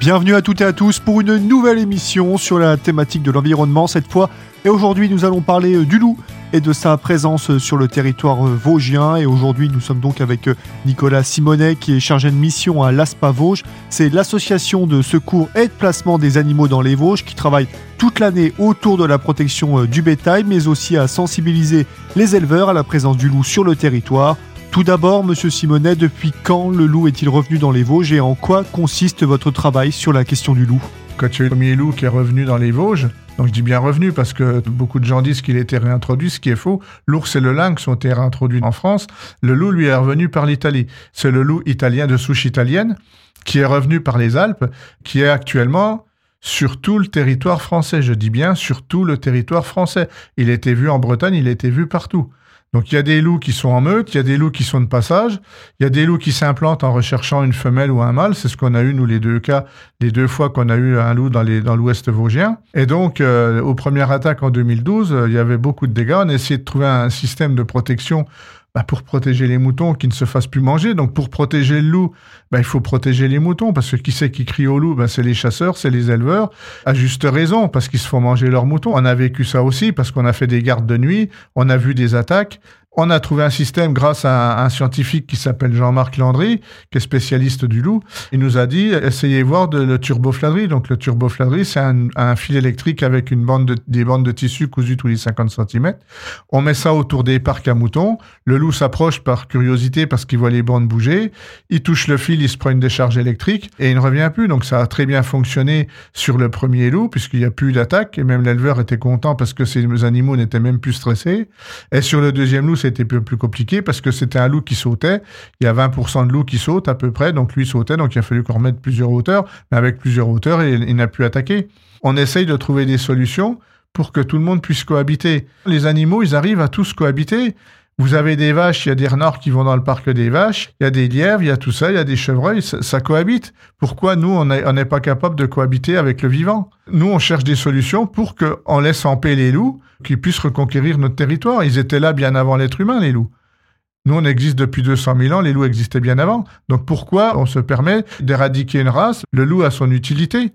Bienvenue à toutes et à tous pour une nouvelle émission sur la thématique de l'environnement cette fois. Et aujourd'hui, nous allons parler euh, du loup et de sa présence euh, sur le territoire euh, vosgien. Et aujourd'hui, nous sommes donc avec Nicolas Simonet qui est chargé de mission à l'ASPA Vosges. C'est l'association de secours et de placement des animaux dans les Vosges qui travaille toute l'année autour de la protection du bétail, mais aussi à sensibiliser les éleveurs à la présence du loup sur le territoire. Tout d'abord, monsieur Simonet, depuis quand le loup est-il revenu dans les Vosges et en quoi consiste votre travail sur la question du loup? Quand tu es le premier loup qui est revenu dans les Vosges, donc je dis bien revenu parce que beaucoup de gens disent qu'il a été réintroduit, ce qui est faux. L'ours et le lynx ont été réintroduits en France. Le loup, lui, est revenu par l'Italie. C'est le loup italien de souche italienne qui est revenu par les Alpes, qui est actuellement sur tout le territoire français. Je dis bien sur tout le territoire français. Il été vu en Bretagne, il été vu partout. Donc il y a des loups qui sont en meute, il y a des loups qui sont de passage, il y a des loups qui s'implantent en recherchant une femelle ou un mâle. C'est ce qu'on a eu nous les deux cas, les deux fois qu'on a eu un loup dans l'Ouest vosgien. Et donc euh, aux premières attaques en 2012, euh, il y avait beaucoup de dégâts. On a essayé de trouver un système de protection bah, pour protéger les moutons qui ne se fassent plus manger. Donc pour protéger le loup, bah, il faut protéger les moutons parce que qui c'est qui crie au loup? Bah, C'est les chasseurs, c'est les éleveurs. À juste raison parce qu'ils se font manger leurs moutons. On a vécu ça aussi parce qu'on a fait des gardes de nuit, on a vu des attaques. On a trouvé un système grâce à un, scientifique qui s'appelle Jean-Marc Landry, qui est spécialiste du loup. Il nous a dit, essayez voir de, le turbofladerie. Donc le turbofladerie, c'est un, fil électrique avec une bande de, des bandes de tissu cousues tous les 50 cm. On met ça autour des parcs à moutons. Le loup s'approche par curiosité parce qu'il voit les bandes bouger. Il touche le fil, il se prend une décharge électrique et il ne revient plus. Donc ça a très bien fonctionné sur le premier loup puisqu'il n'y a plus d'attaque et même l'éleveur était content parce que ces animaux n'étaient même plus stressés. Et sur le deuxième loup, c'était plus, compliqué parce que c'était un loup qui sautait. Il y a 20% de loups qui sautent à peu près, donc lui sautait, donc il a fallu qu'on remette plusieurs hauteurs, mais avec plusieurs hauteurs, il, il n'a pu attaquer. On essaye de trouver des solutions pour que tout le monde puisse cohabiter. Les animaux, ils arrivent à tous cohabiter. Vous avez des vaches, il y a des renards qui vont dans le parc des vaches, il y a des lièvres, il y a tout ça, il y a des chevreuils, ça, cohabite. Pourquoi nous, on n'est pas capable de cohabiter avec le vivant? Nous, on cherche des solutions pour qu'on laisse en paix les loups, qu'ils puissent reconquérir notre territoire. Ils étaient là bien avant l'être humain, les loups. Nous, on existe depuis 200 000 ans, les loups existaient bien avant. Donc pourquoi on se permet d'éradiquer une race? Le loup a son utilité.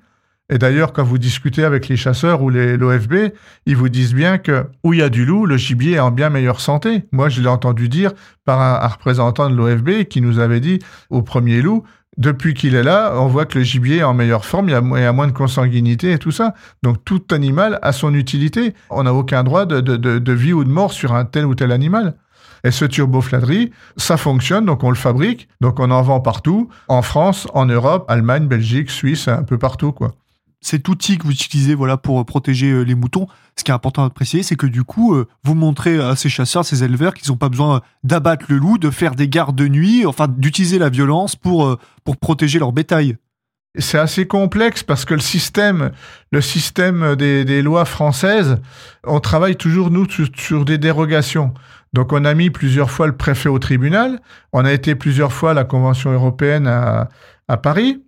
Et d'ailleurs, quand vous discutez avec les chasseurs ou l'OFB, ils vous disent bien que où il y a du loup, le gibier est en bien meilleure santé. Moi, je l'ai entendu dire par un, représentant de l'OFB qui nous avait dit au premier loup, depuis qu'il est là, on voit que le gibier est en meilleure forme, il y, a, moins de consanguinité et tout ça. Donc tout animal a son utilité. On n'a aucun droit de, de, vie ou de mort sur un tel ou tel animal. Et ce turbofladerie, ça fonctionne, donc on le fabrique, donc on en vend partout, en France, en Europe, Allemagne, Belgique, Suisse, un peu partout, quoi cet outil que vous utilisez voilà pour euh, protéger euh, les moutons, ce qui est important de préciser, c'est que du coup, euh, vous montrez à ces chasseurs, ces éleveurs, qu'ils n'ont pas besoin d'abattre le loup, de faire des gardes de nuit, enfin d'utiliser la violence pour, pour protéger leur bétail. C'est assez complexe parce que le système, le système des, lois françaises, on travaille toujours, nous, sur, des dérogations. Donc on a mis plusieurs fois le préfet au tribunal, on a été plusieurs fois à la Convention européenne à, à Paris,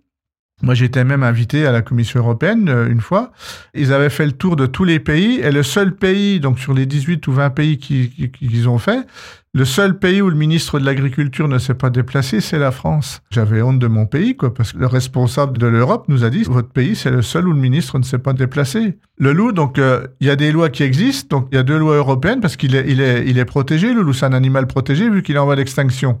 moi, j'étais même invité à la Commission européenne euh, une fois. Ils avaient fait le tour de tous les pays et le seul pays, donc sur les 18 ou 20 pays qu'ils ont fait, le seul pays où le ministre de l'Agriculture ne s'est pas déplacé, c'est la France. J'avais honte de mon pays, quoi, parce que le responsable de l'Europe nous a dit votre pays, c'est le seul où le ministre ne s'est pas déplacé. Le loup, donc, euh, il y a des lois qui existent, donc il y a deux lois européennes parce qu'il est, il est, il est protégé. Le loup, c'est un animal protégé vu qu'il est en voie d'extinction.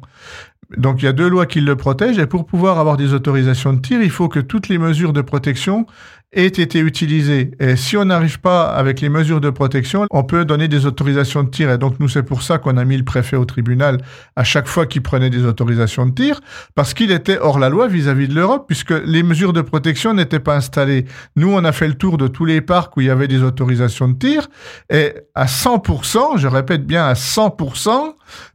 Donc il y a deux lois qui le protègent et pour pouvoir avoir des autorisations de tir, il faut que toutes les mesures de protection aient été utilisées. Et si on n'arrive pas avec les mesures de protection, on peut donner des autorisations de tir. Et donc nous, c'est pour ça qu'on a mis le préfet au tribunal à chaque fois qu'il prenait des autorisations de tir, parce qu'il était hors la loi vis-à-vis de l'Europe, puisque les mesures de protection n'étaient pas installées. Nous, on a fait le tour de tous les parcs où il y avait des autorisations de tir, et à 100%, je répète bien à 100%,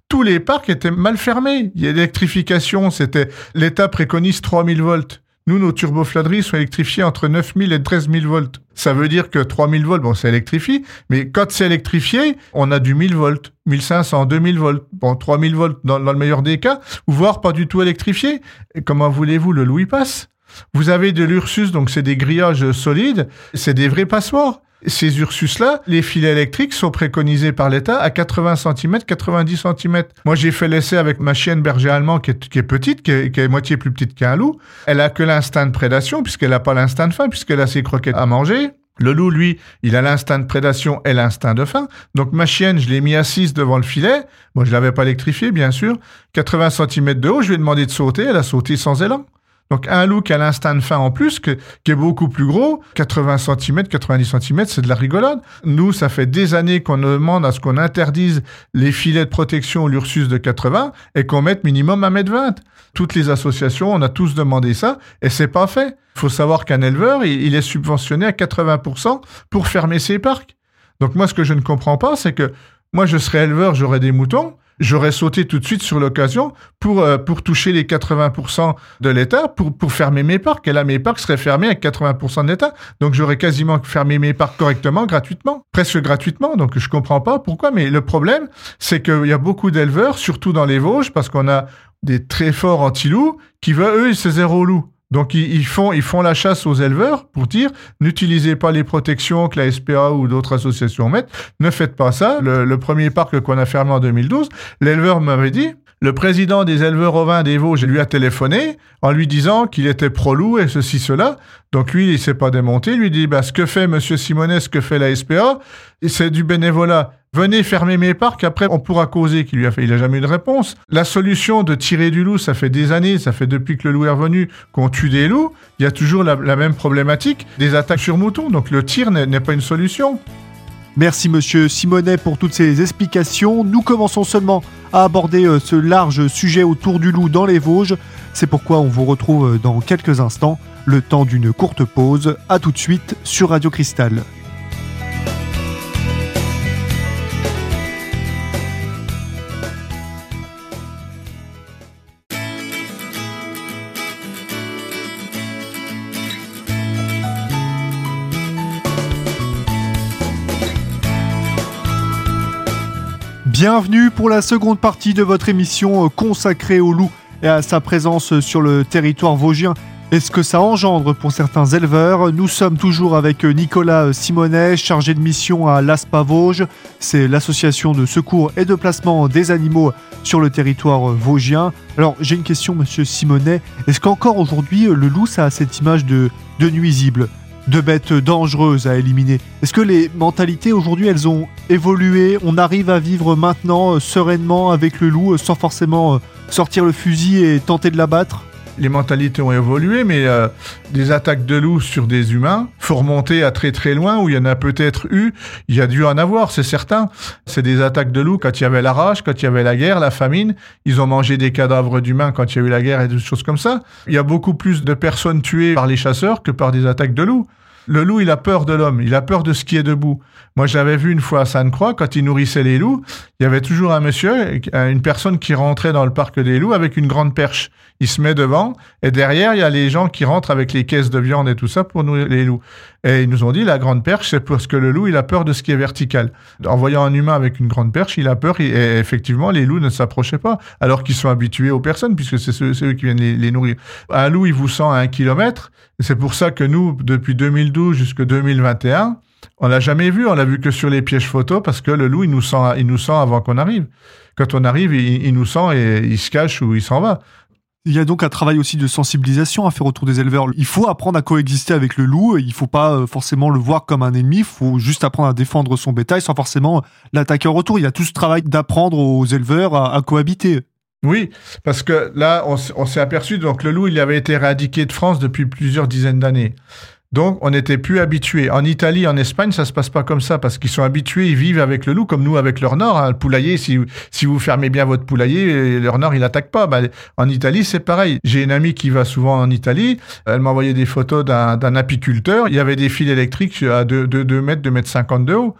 tous les parcs étaient mal fermés. L'électrification, c'était l'État préconise 3000 volts. Nous, nos turbofladeries sont électrifiées entre 9000 et 13000 volts. Ça veut dire que 3000 volts, bon, c'est électrifié, mais quand c'est électrifié, on a du 1000 volts, 1500, 2000 volts, bon, 3000 volts dans, le meilleur des cas, voire pas du tout électrifié. Comment voulez-vous, le louis passe Vous avez de l'Ursus, donc c'est des grillages solides, c'est des vrais passoires. Ces Ursus-là, les filets électriques sont préconisés par l'État à 80 cm, 90 cm. Moi, j'ai fait l'essai avec ma chienne berger allemand qui est, petite, qui est, moitié plus petite qu'un loup. Elle a que l'instinct de prédation, puisqu'elle n'a pas l'instinct de faim, puisqu'elle a ses croquettes à manger. Le loup, lui, il a l'instinct de prédation et l'instinct de faim. Donc ma chienne, je l'ai mis assise devant le filet. Moi, je l'avais pas électrifiée, bien sûr. 80 cm de haut, je lui ai demandé de sauter. Elle a sauté sans élan. Donc un qui a l'instinct de faim en plus, qui est beaucoup plus gros, 80 cm, 90 cm, c'est de la rigolade. Nous, ça fait des années qu'on demande à ce qu'on interdise les filets de protection l'Ursus de 80 et qu'on mette minimum 1m20. Toutes les associations, on a tous demandé ça et c'est pas fait. Il faut savoir qu'un éleveur, il est subventionné à 80% pour fermer ses parcs. Donc moi, ce que je ne comprends pas, c'est que moi, je serais éleveur, j'aurais des moutons j'aurais sauté tout de suite sur l'occasion pour, euh, pour toucher les 80% de l'État, pour, pour fermer mes parcs. Et là, mes parcs seraient fermés avec 80% de l'État. Donc, j'aurais quasiment fermé mes parcs correctement, gratuitement, presque gratuitement. Donc, je comprends pas pourquoi. Mais le problème, c'est qu'il y a beaucoup d'éleveurs, surtout dans les Vosges, parce qu'on a des très forts anti-loups, qui veulent, eux, c'est zéro loup. Donc ils, font, ils font la chasse aux éleveurs pour dire n'utilisez pas les protections que la SPA ou d'autres associations mettent, ne faites pas ça. Le, premier parc qu'on a fermé en 2012, l'éleveur m'avait dit le président des éleveurs ovins des Vosges lui a téléphoné en lui disant qu'il était pro-loup et ceci, cela. Donc lui, il s'est pas démonté. Il lui dit, bah, ce que fait Monsieur Simonet, ce que fait la SPA, c'est du bénévolat. Venez fermer mes parcs, après on pourra causer qu'il lui a fait. Il n'a jamais eu de réponse. La solution de tirer du loup, ça fait des années, ça fait depuis que le loup est revenu qu'on tue des loups. Il y a toujours la, même problématique, des attaques sur moutons. Donc le tir n'est pas une solution. Merci Monsieur Simonet pour toutes ces explications. Nous commençons seulement à aborder euh, ce large sujet autour du loup dans les Vosges. C'est pourquoi on vous retrouve euh, dans quelques instants, le temps d'une courte pause. A tout de suite sur Radio Cristal. Bienvenue pour la seconde partie de votre émission euh, consacrée au loup et à sa présence sur le territoire vosgien et ce que ça engendre pour certains éleveurs? Nous sommes toujours avec euh, Nicolas Simonet, chargé de mission à l'ASPA Vosges. C'est l'association de secours et de placement des animaux sur le territoire euh, vosgien. Alors j'ai une question, monsieur Simonet. Est-ce qu'encore aujourd'hui, le loup, ça a cette image de, de nuisible? De bêtes dangereuses à éliminer. Est-ce que les mentalités aujourd'hui, elles ont évolué? On arrive à vivre maintenant euh, sereinement avec le loup euh, sans forcément euh, sortir le fusil et tenter de l'abattre? Les mentalités ont évolué, mais des attaques de loups sur des humains, faut remonter à très très loin où il y en a peut-être eu, il y a dû en avoir, c'est certain. C'est des attaques de loups quand il y avait la rage, quand il y avait la guerre, la famine. Ils ont mangé des cadavres d'humains quand il y a eu la guerre et des choses comme ça. Il y a beaucoup plus de personnes tuées par les chasseurs que par des attaques de loups. Le loup, il a peur de l'homme, il a peur de ce qui est debout. Moi, j'avais vu une fois à Sainte-Croix, quand il nourrissait les loups, il y avait toujours un monsieur, une personne qui rentrait dans le parc des loups avec une grande perche. Il se met devant, et derrière, il y a les gens qui rentrent avec les caisses de viande et tout ça pour nourrir les loups. Et ils nous ont dit, la grande perche, c'est parce que le loup, il a peur de ce qui est vertical. En voyant un humain avec une grande perche, il a peur, et effectivement, les loups ne s'approchaient pas, alors qu'ils sont habitués aux personnes, puisque c'est ceux, qui viennent les, nourrir. Un loup, il vous sent à un kilomètre, c'est pour ça que nous, depuis 2012 jusqu'à 2021, on l'a jamais vu, on l'a vu que sur les pièges photos parce que le loup, il nous sent, il nous sent avant qu'on arrive. Quand on arrive, il, nous sent et il se cache ou il s'en va. Il y a donc un travail aussi de sensibilisation à faire autour des éleveurs. Il faut apprendre à coexister avec le loup. Il ne faut pas euh, forcément le voir comme un ennemi. Il faut juste apprendre à défendre son bétail sans forcément l'attaquer en retour. Il y a tout ce travail d'apprendre aux éleveurs à, cohabiter. Oui, parce que là, on, s'est aperçu, donc le loup, il avait été éradiqué de France depuis plusieurs dizaines d'années. Donc, on n'était plus habitués. En Italie, en Espagne, ça se passe pas comme ça parce qu'ils sont habitués, ils vivent avec le loup comme nous avec leur nord. Hein. Le poulailler, si, si vous fermez bien votre poulailler, leur nord, il n'attaque pas. Bah, en Italie, c'est pareil. J'ai une amie qui va souvent en Italie. Elle m'a envoyé des photos d'un apiculteur. Il y avait des fils électriques à 2, 2, mètres, 2 mètres 50 de haut.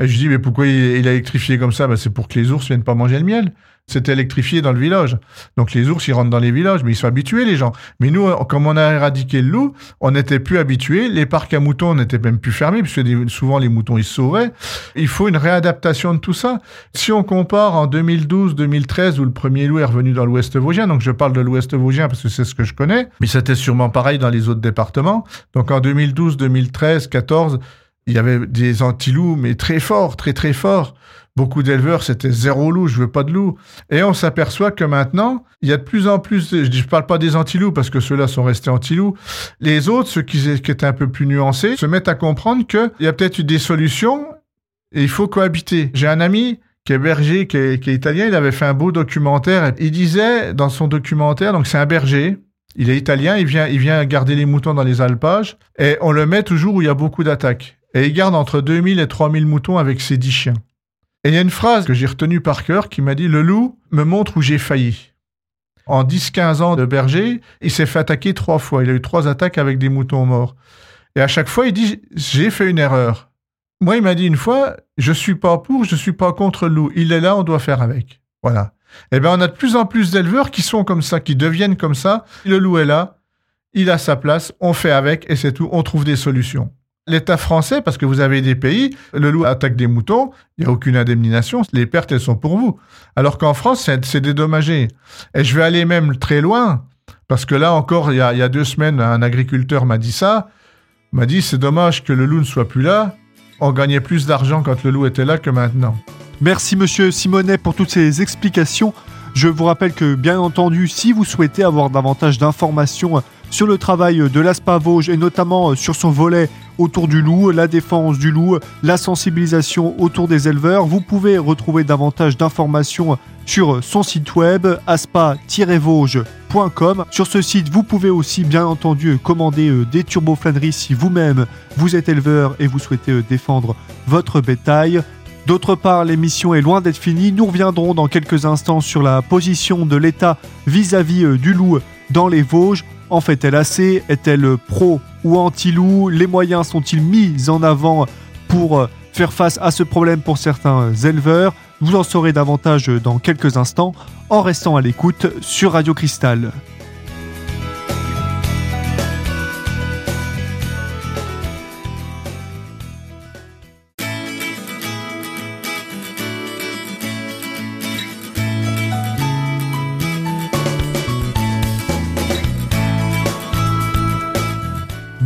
Et je dis, mais pourquoi il, a électrifié comme ça? Bah, C'est pour que les ours viennent pas manger le miel. C'était électrifié dans le village. Donc les ours, ils rentrent dans les villages, mais ils sont habitués, les gens. Mais nous, comme on a éradiqué le loup, on n'était plus habitués. Les parcs à moutons n'étaient même plus fermés, puisque souvent les moutons, ils se sauvaient. Il faut une réadaptation de tout ça. Si on compare en 2012-2013, où le premier loup est revenu dans l'ouest vosgien, donc je parle de l'ouest vosgien parce que c'est ce que je connais, mais c'était sûrement pareil dans les autres départements. Donc en 2012, 2013, 14, il y avait des anti-loups, mais très forts, très très forts. Beaucoup d'éleveurs, c'était zéro loup, je veux pas de loup. Et on s'aperçoit que maintenant, il y a de plus en plus, je ne parle pas des anti-loups parce que ceux-là sont restés anti-loups. Les autres, ceux qui, étaient un peu plus nuancés, se mettent à comprendre qu'il y a peut-être eu des solutions et il faut cohabiter. J'ai un ami qui est berger, qui est, qui est, italien, il avait fait un beau documentaire. Il disait dans son documentaire, donc c'est un berger, il est italien, il vient, il vient garder les moutons dans les alpages, et on le met toujours où il y a beaucoup d'attaques. Et il garde entre 2000 et 3000 moutons avec ses 10 chiens. Et il y a une phrase que j'ai retenue par cœur qui m'a dit Le loup me montre où j'ai failli. En 10-15 ans de berger, il s'est fait attaquer trois fois. Il a eu trois attaques avec des moutons morts. Et à chaque fois, il dit J'ai fait une erreur. Moi, il m'a dit une fois Je suis pas pour, je suis pas contre le loup. Il est là, on doit faire avec. Voilà. Eh bien, on a de plus en plus d'éleveurs qui sont comme ça, qui deviennent comme ça. Le loup est là, il a sa place, on fait avec et c'est tout. On trouve des solutions l'État français, parce que vous avez des pays, le loup attaque des moutons, il n'y a aucune indemnisation, les pertes, elles sont pour vous. Alors qu'en France, c'est dédommagé. Et je vais aller même très loin, parce que là encore, il y a, deux semaines, un agriculteur m'a dit ça, m'a dit c'est dommage que le loup ne soit plus là, on gagnait plus d'argent quand le loup était là que maintenant. Merci Monsieur Simonet pour toutes ces explications. Je vous rappelle que, bien entendu, si vous souhaitez avoir davantage d'informations sur le travail de l'ASPA Vosges et notamment sur son volet autour du loup, la défense du loup, la sensibilisation autour des éleveurs. Vous pouvez retrouver davantage d'informations sur son site web aspa-vosges.com. Sur ce site, vous pouvez aussi bien entendu commander euh, des turboflaneries si vous-même vous êtes éleveur et vous souhaitez euh, défendre votre bétail. D'autre part, l'émission est loin d'être finie. Nous reviendrons dans quelques instants sur la position de l'État vis-à-vis euh, du loup dans les Vosges. En fait-elle assez Est-elle pro ou anti-loup? Les moyens sont-ils mis en avant pour euh, faire face à ce problème pour certains éleveurs? Vous en saurez davantage dans quelques instants en restant à l'écoute sur Radio Cristal.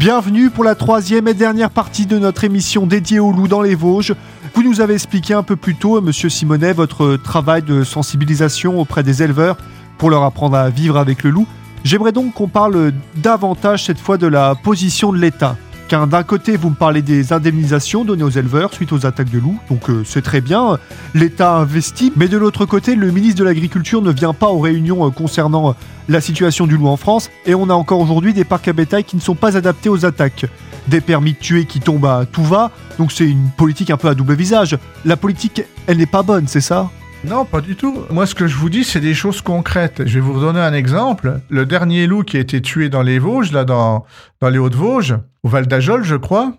Bienvenue pour la troisième et dernière partie de notre émission dédiée au loup dans les Vosges. Vous nous avez expliqué un peu plus tôt, Monsieur Simonet, votre travail de sensibilisation auprès des éleveurs pour leur apprendre à vivre avec le loup. J'aimerais donc qu'on parle davantage cette fois de la position de l'État. Car d'un côté, vous me parlez des indemnisations données aux éleveurs suite aux attaques de loups, donc euh, c'est très bien, l'État investit, mais de l'autre côté, le ministre de l'Agriculture ne vient pas aux réunions euh, concernant euh, la situation du loup en France, et on a encore aujourd'hui des parcs à bétail qui ne sont pas adaptés aux attaques. Des permis de tuer qui tombent à tout va, donc c'est une politique un peu à double visage. La politique, elle n'est pas bonne, c'est ça? Non, pas du tout. Moi, ce que je vous dis, c'est des choses concrètes. Je vais vous redonner un exemple. Le dernier loup qui a été tué dans les Vosges, là, dans, dans les Hautes-Vosges, au Val d'Ajol, je crois,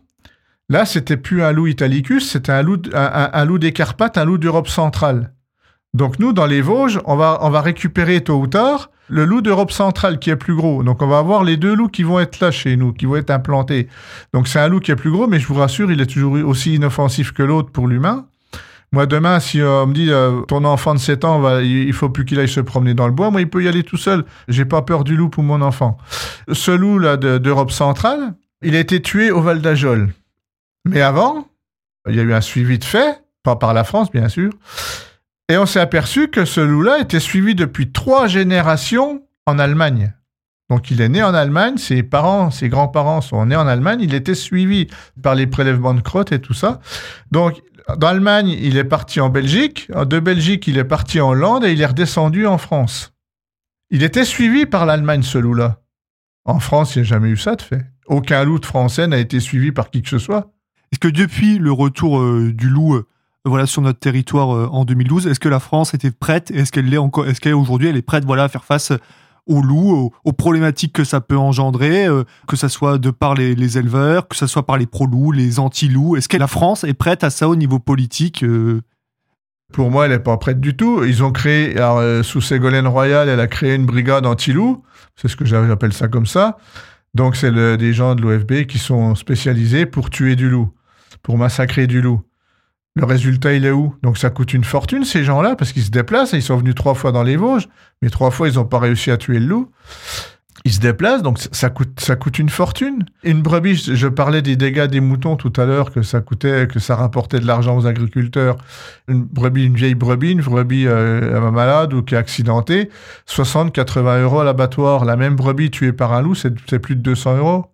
là, c'était plus un loup italicus, c'était un loup, des Carpates, un loup d'Europe centrale. Donc, nous, dans les Vosges, on va, récupérer tôt ou tard le loup d'Europe centrale qui est plus gros. Donc, on va avoir les deux loups qui vont être là chez nous, qui vont être implantés. Donc, c'est un loup qui est plus gros, mais je vous rassure, il est toujours aussi inoffensif que l'autre pour l'humain. Moi, demain, si euh, on me dit euh, ton enfant de 7 ans, va, il faut plus qu'il aille se promener dans le bois, moi, il peut y aller tout seul. J'ai pas peur du loup pour mon enfant. Ce loup là d'Europe centrale, il a été tué au Val d'Ajol. Mais avant, il y a eu un suivi de fait, pas par la France, bien sûr. Et on s'est aperçu que ce loup-là était suivi depuis trois générations en Allemagne. Donc il est né en Allemagne, ses parents, ses grands-parents sont nés en Allemagne, il était suivi par les prélèvements de crottes et tout ça. Donc d'Allemagne, il est parti en Belgique. De Belgique, il est parti en Hollande et il est redescendu en France. Il était suivi par l'Allemagne, ce loup-là. En France, il n'y a jamais eu ça de fait. Aucun loup de français n'a été suivi par qui que ce soit. Est-ce que depuis le retour euh, du loup euh, voilà, sur notre territoire euh, en 2012, est-ce que la France était prête Est-ce qu'elle est encore Est-ce elle est prête voilà, à faire face au loup, aux, problématiques que ça peut engendrer, que ça soit de par les, éleveurs, que ça soit par les pro-loups, les anti-loups? Est-ce que la France est prête à ça au niveau politique Pour moi, elle n'est pas prête du tout. Ils ont créé, sous Ségolène Royal, elle a créé une brigade anti-loup. C'est ce que j'appelle ça comme ça. Donc, c'est des gens de l'OFB qui sont spécialisés pour tuer du loup, pour massacrer du loup. Le résultat, il est où? Donc ça coûte une fortune, ces gens-là, parce qu'ils se déplacent, ils sont venus trois fois dans les Vosges, mais trois fois, ils n'ont pas réussi à tuer le loup. Ils se déplacent, donc ça coûte, ça coûte une fortune. Une brebis, je parlais des dégâts des moutons tout à l'heure, que ça coûtait, que ça rapportait de l'argent aux agriculteurs. Une brebis, une vieille brebis, une brebis euh, malade ou qui est accidentée, 60, 80 euros à l'abattoir. La même brebis tuée par un loup, c'est plus de 200 euros.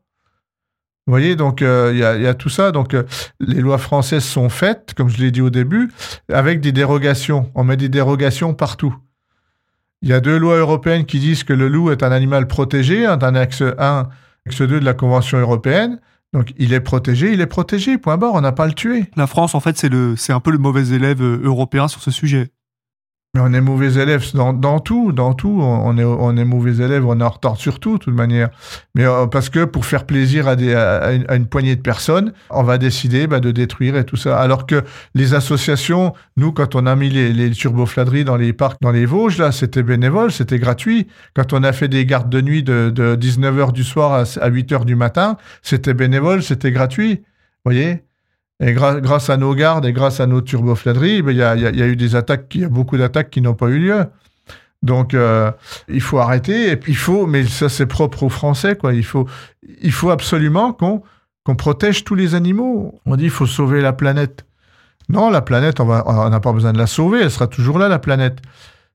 Vous voyez, donc euh, il y, a, tout ça. Donc euh, les lois françaises sont faites, comme je l'ai dit au début, avec des dérogations. On met des dérogations partout. Il y a deux lois européennes qui disent que le loup est un animal protégé, un annexe 1, annexe 2 de la Convention européenne. Donc il est protégé, il est protégé, point barre, on n'a pas le tuer. La France, en fait, c'est un peu le mauvais élève euh, européen sur ce sujet. Mais on est mauvais élèves dans, tout, dans tout. On est, mauvais élèves, on est en retard sur tout, de toute manière. Mais euh, parce que pour faire plaisir à, une, poignée de personnes, on va décider bah, de détruire et tout ça. Alors que les associations, nous, quand on a mis les, les turbofladeries dans les parcs, dans les Vosges, là, c'était bénévole, c'était gratuit. Quand on a fait des gardes de nuit de, de 19h du soir à, à 8h du matin, c'était bénévole, c'était gratuit. Vous voyez? Et grâce à nos gardes et grâce à nos turbofladeries, ben, il y, a, eu des attaques, il y a beaucoup d'attaques qui n'ont pas eu lieu. Donc, euh, il faut arrêter. Il faut, mais ça, c'est propre aux Français, quoi. Il faut, il faut absolument qu'on qu'on protège tous les animaux. On dit, il faut sauver la planète. Non, la planète, on n'a pas besoin de la sauver. Elle sera toujours là, la planète.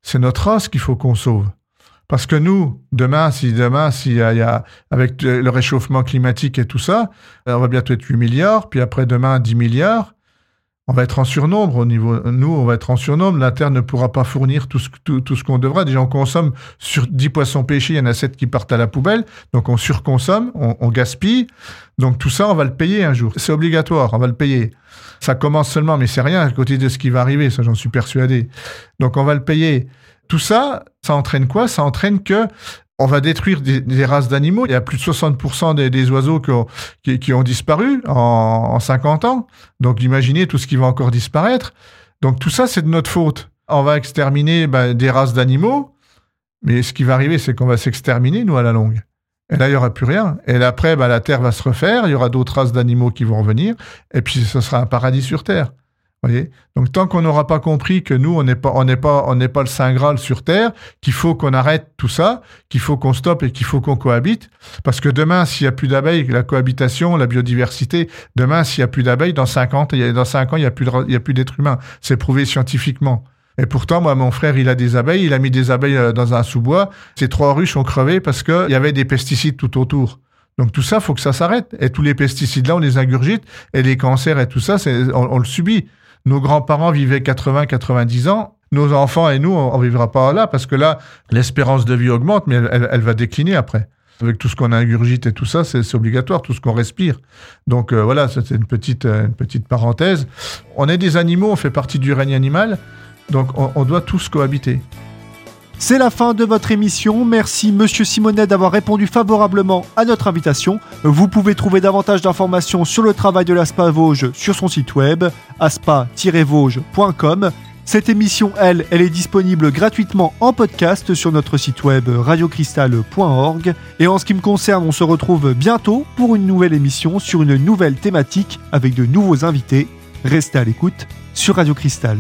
C'est notre race qu'il faut qu'on sauve. Parce que nous, demain, si demain, s'il y, avec le réchauffement climatique et tout ça, on va bientôt être 8 milliards, puis après demain 10 milliards, on va être en surnombre au niveau. Nous, on va être en surnombre. La Terre ne pourra pas fournir tout ce, tout, ce qu'on devra. Déjà, on consomme sur 10 poissons pêchés, il y en a 7 qui partent à la poubelle. Donc, on surconsomme, on, on gaspille. Donc, tout ça, on va le payer un jour. C'est obligatoire, on va le payer. Ça commence seulement, mais c'est rien à côté de ce qui va arriver, ça, j'en suis persuadé. Donc, on va le payer. Tout ça, ça entraîne quoi? Ça entraîne que on va détruire des, races d'animaux. Il y a plus de 60% des, oiseaux qui ont, disparu en, 50 ans. Donc imaginez tout ce qui va encore disparaître. Donc tout ça, c'est de notre faute. On va exterminer ben, des races d'animaux, mais ce qui va arriver, c'est qu'on va s'exterminer, nous, à la longue. Et là, il n'y aura plus rien. Et là, après, ben, la Terre va se refaire, il y aura d'autres races d'animaux qui vont revenir, et puis ce sera un paradis sur Terre. Donc tant qu'on n'aura pas compris que nous on n'est pas on n'est pas on n'est pas le saint graal sur terre, qu'il faut qu'on arrête tout ça, qu'il faut qu'on stoppe et qu'il faut qu'on cohabite parce que demain s'il y a plus d'abeilles, la cohabitation, la biodiversité, demain s'il y a plus d'abeilles dans 50 il y a, dans 5 ans il y a plus il y a plus d'êtres humains, c'est prouvé scientifiquement. Et pourtant, moi, mon frère, il a des abeilles, il a mis des abeilles euh, dans un sous-bois. Ces trois ruches ont crevé parce qu'il y avait des pesticides tout autour. Donc tout ça, faut que ça s'arrête. Et tous les pesticides-là, on les ingurgite. Et les cancers et tout ça, on, on le subit. Nos grands-parents vivaient 80, 90 ans. Nos enfants et nous, on ne vivra pas là parce que là, l'espérance de vie augmente, mais elle, va décliner après. Avec tout ce qu'on ingurgite et tout ça, c'est obligatoire, tout ce qu'on respire. Donc euh, voilà, c'était euh, une petite parenthèse. On est des animaux, on fait partie du règne animal, donc on doit tous cohabiter. C'est la fin de votre émission. Merci Monsieur Simonet d'avoir répondu favorablement à notre invitation. Vous pouvez trouver davantage d'informations sur le travail de l'ASPA Vosges sur son site web aspa-vosges.com. Cette émission, elle, elle est disponible gratuitement en podcast sur notre site web radiocristal.org. Et en ce qui me concerne, on se retrouve bientôt pour une nouvelle émission sur une nouvelle thématique avec de nouveaux invités. Restez à l'écoute sur Radio Cristal.